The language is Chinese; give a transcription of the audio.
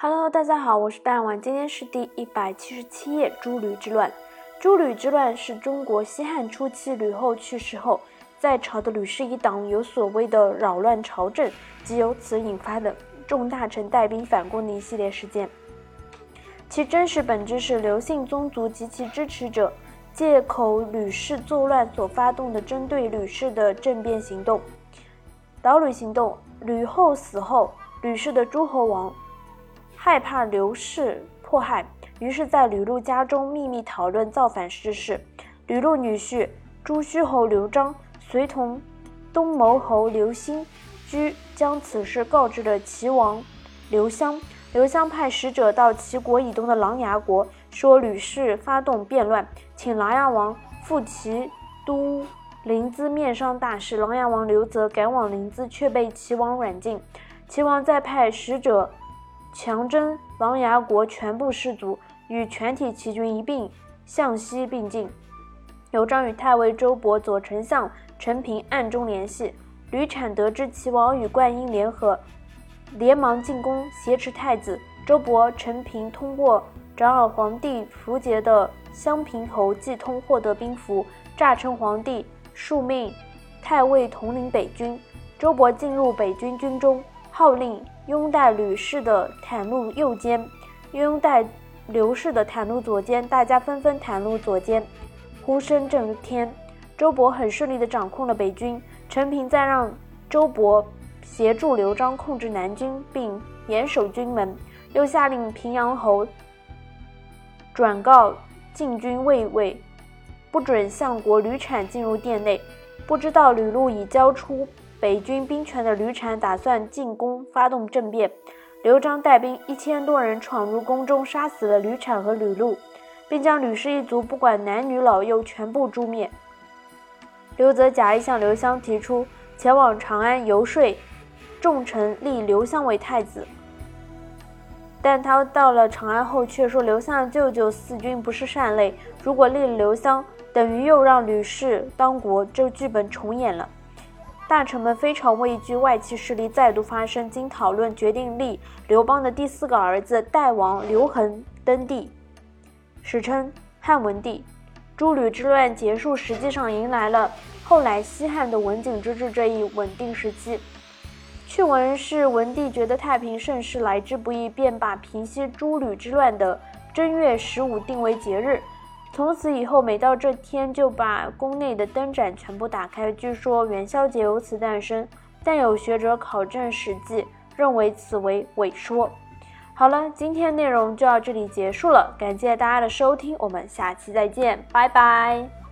Hello，大家好，我是大王，今天是第一百七十七页。诸吕之乱，诸吕之乱是中国西汉初期吕后去世后，在朝的吕氏一党有所谓的扰乱朝政，即由此引发的众大臣带兵反攻的一系列事件。其真实本质是刘姓宗族及其支持者借口吕氏作乱所发动的针对吕氏的政变行动。导吕行动，吕后死后，吕氏的诸侯王。害怕刘氏迫害，于是，在吕禄家中秘密讨论造反之事。吕禄女婿朱虚侯刘璋随同东牟侯刘欣居，将此事告知了齐王刘襄。刘襄派使者到齐国以东的琅琊国，说吕氏发动变乱，请琅琊王赴齐都临淄面商大事。琅琊王刘泽赶往临淄，却被齐王软禁。齐王再派使者。强征琅琊国全部士卒，与全体齐军一并向西并进。刘璋与太尉周勃、左丞相陈平暗中联系。吕产得知齐王与灌婴联合，连忙进宫挟持太子。周勃、陈平通过长耳皇帝符节的襄平侯季通获得兵符，诈称皇帝，数命太尉统领北军。周勃进入北军军中，号令。拥戴吕氏的袒露右肩，拥戴刘氏的袒露左肩，大家纷纷袒露左肩，呼声震天。周勃很顺利地掌控了北军，陈平再让周勃协助刘璋控制南军，并严守军门，又下令平阳侯转告禁军卫尉，不准相国吕产进入殿内。不知道吕禄已交出。北军兵权的吕产打算进宫发动政变，刘璋带兵一千多人闯入宫中，杀死了吕产和吕禄，并将吕氏一族不管男女老幼全部诛灭。刘泽假意向刘襄提出前往长安游说众臣立刘襄为太子，但他到了长安后却说刘襄的舅舅四军不是善类，如果立了刘襄，等于又让吕氏当国，这剧本重演了。大臣们非常畏惧外戚势力再度发生，经讨论决定立刘邦的第四个儿子代王刘恒登帝，史称汉文帝。诸吕之乱结束，实际上迎来了后来西汉的文景之治这一稳定时期。趣闻是文帝觉得太平盛世来之不易，便把平息诸吕之乱的正月十五定为节日。从此以后，每到这天就把宫内的灯盏全部打开。据说元宵节由此诞生，但有学者考证《史记》，认为此为伪说。好了，今天内容就到这里结束了，感谢大家的收听，我们下期再见，拜拜。